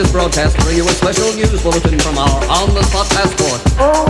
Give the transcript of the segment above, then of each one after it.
This broadcast bring you a special news bulletin from our on-the-spot passport.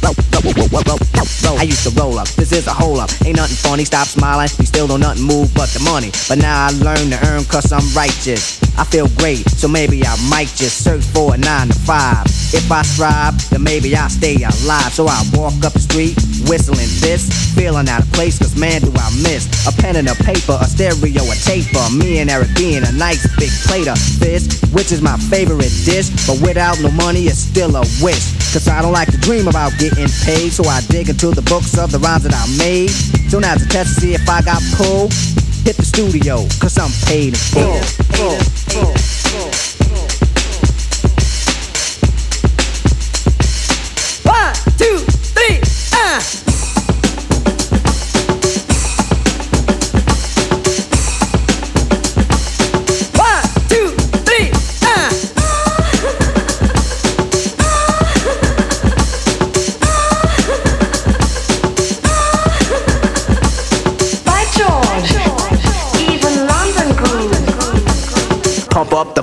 I used to roll up. This is a hole up. Ain't nothing funny. Stop smiling. We still don't nothing move but the money. But now I learn to earn cause I'm righteous. I feel great, so maybe I might just search for a nine to five. If I strive, then maybe I'll stay alive. So I walk up the street, whistling this, feeling out of place, cause man, do I miss a pen and a paper, a stereo, a taper. Me and Eric being a nice big plate of fish, which is my favorite dish. But without no money, it's still a wish. Cause I don't like to dream about getting paid, so I dig into the books of the rhymes that I made. So now to test to see if I got pulled, hit the studio, cause I'm paid in full.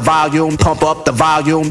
Volume, pump up the volume.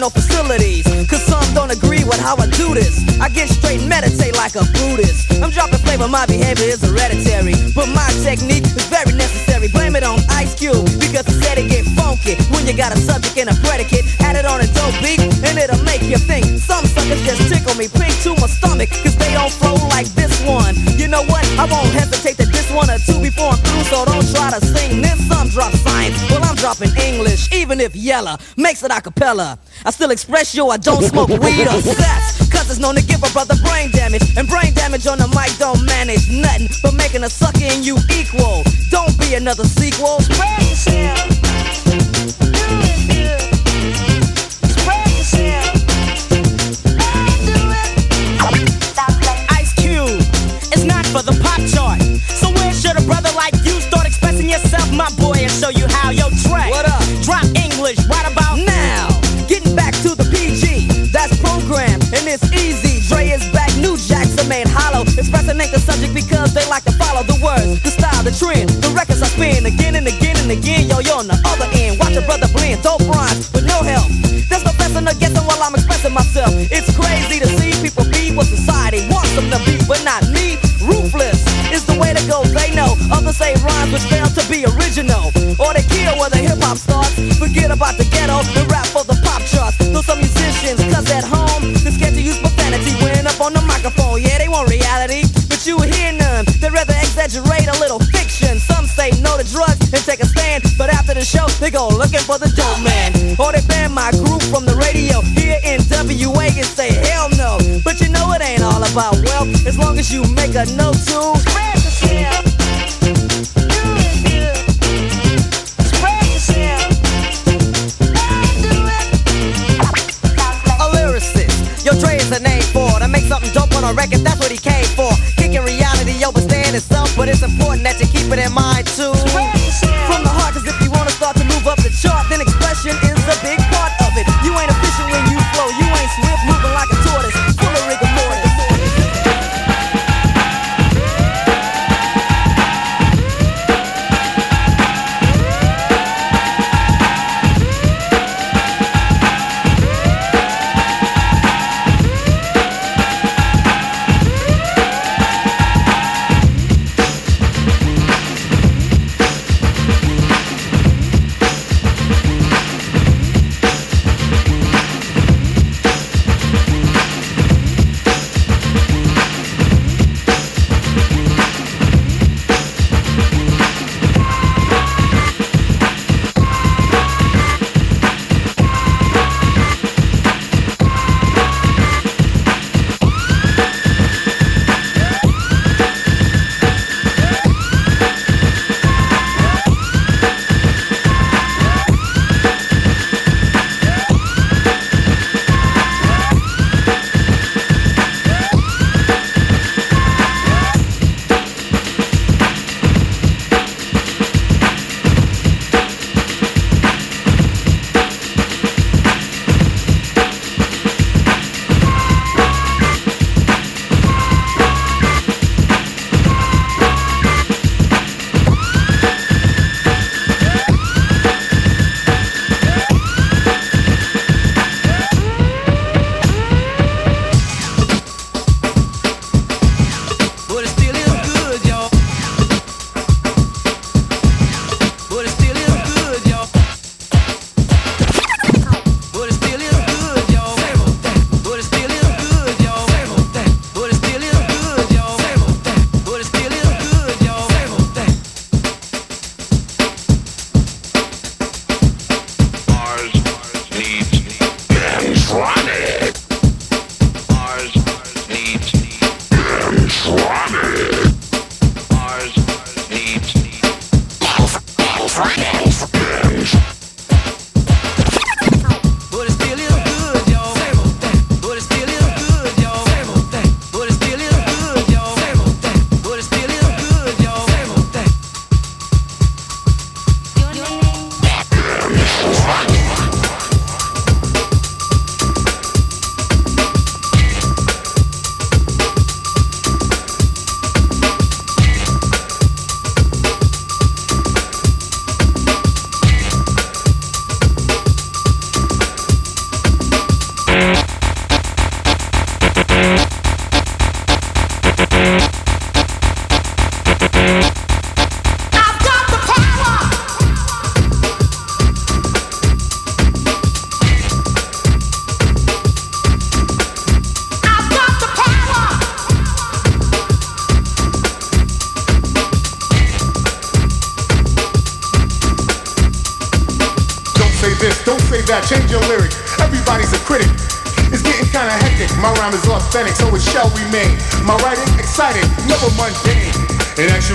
Correctional facilities. Cause some don't agree with how I do this. I get straight and meditate like a Buddhist. I'm dropping flavor, my behavior is hereditary. But my technique is very necessary. Blame it on Ice Cube, because he said it get funky. When you got a subject and a predicate, add it on a dope beat, and it'll make you think. Some suckers just tickle me, pink to my stomach, cause they don't flow like this one. You know what? I won't hesitate to diss one or two before I'm through, so don't try to sing this. Some drop science, well, I'm dropping English, even if Yella makes it a cappella. I still express yo, I don't smoke weed or sex, cause it's known to give a brother brain damage. And brain damage on the mic don't manage nothing but making a sucker in you equal. Don't be another sequel. Spread yourself. Ice Cube, it's not for the pop chart. So where should a brother like you start expressing yourself, my boy, and show you ain't the subject because they like to follow the words, the style, the trend. The records I spin again and again and again. Yo, you're on the other end. Watch a brother blend, dope rhymes with no help. There's no guessing or guessing while I'm expressing myself. It's crazy to see people be what society wants them to be, but not me. Ruthless is the way to go, they know. Others say rhymes which fail to be original. Or they kill where the hip hop starts. Forget about the ghetto and rap for the pop charts. Though some musicians, exaggerate a little fiction. Some say no to drugs and take a stand, but after the show, they go looking for the dope man. Or they ban my group from the radio here in WA and say hell no. But you know it ain't all about wealth as long as you make a note to spread. A lyricist, yo Dre is a name for to make something dope on a record. That's what he came for. Kicking reality over stand itself, but it's important that you keep it in mind too. From the heart, cause if you wanna start to move up the chart, then expression is a big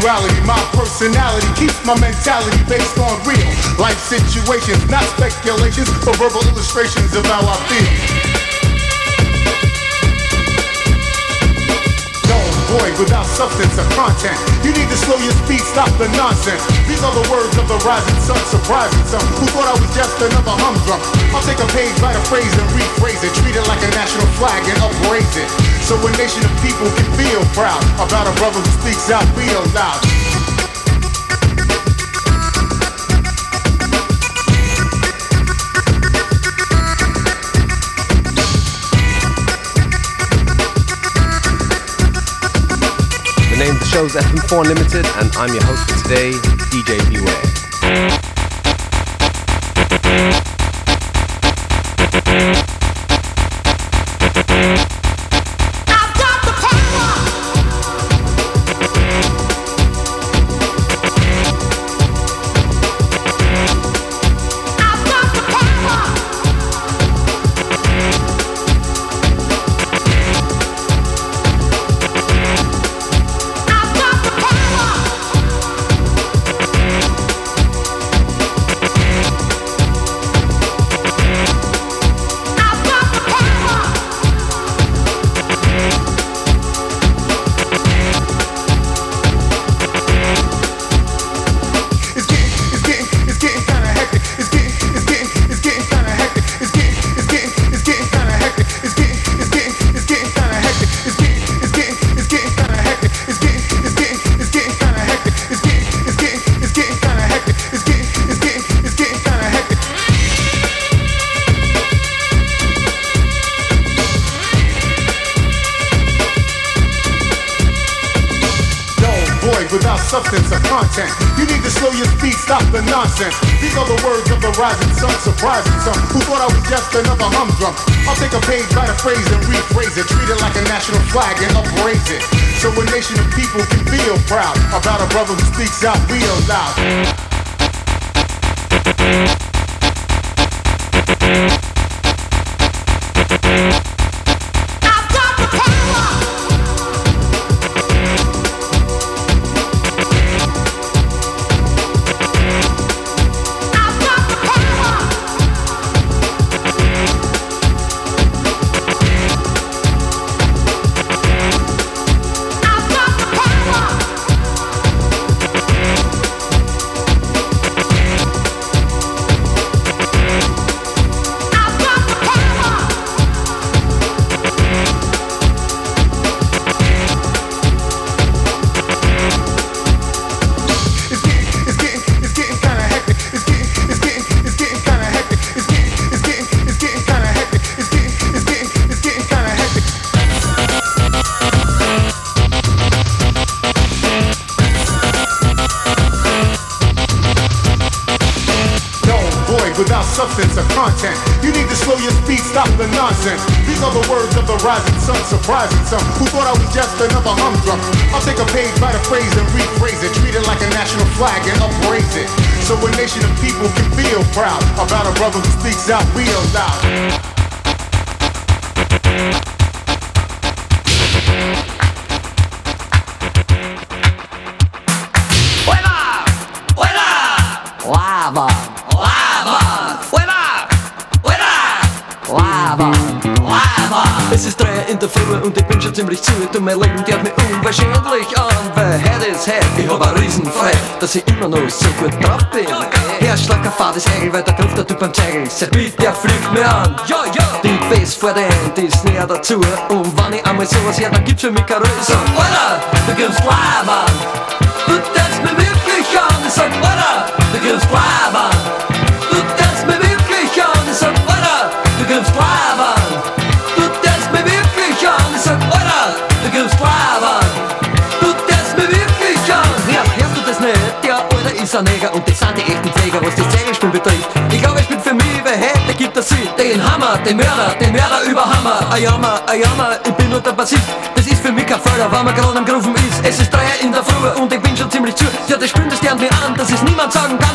In actuality, my personality keeps my mentality based on real life situations, not speculations or verbal illustrations of how I feel. void without substance or content. You need to slow your speed, stop the nonsense. These are the words of the rising sun, surprising some who thought I was just another humdrum. I'll take a page, write a phrase, and rephrase it, treat it like a national flag and upraise it. So a nation of people can feel proud about a brother who speaks out real loud. The name of the show is FM4 Unlimited, and I'm your host for today, DJ Beware. Dass ich immer noch so gut drauf bin. Herzschlag, fahrt das Egel, weil der trifft der Typ am Zegel. Servit, der fliegt mir an. Ja, ja. Die Bass vor der Hand ist näher dazu. Und wenn ich einmal sowas her, dann gibt's für mich keine. Ich sag, Alter, du gibst live an. Du tanzt mir wirklich an. Ich sag, Alter, du gibst live an. Du tanzt mir wirklich an. Ich sag, Alter, du gibst live an. Alter ist ein Neger und das sind die echten Träger, was das Zegelspiel betrifft. Ich glaube, ich bin für mich, wer hätte, gibt das sie. Den Hammer, den Mörder, den Mörder über Hammer. Ayama, Ayama, ich bin nur der Bassist. Das ist für mich kein Förder, weil man gerade am Grufen ist. Es ist drei in der Früh und ich bin schon ziemlich zu. Ja, das spürt das lernt mir an, dass es niemand sagen kann.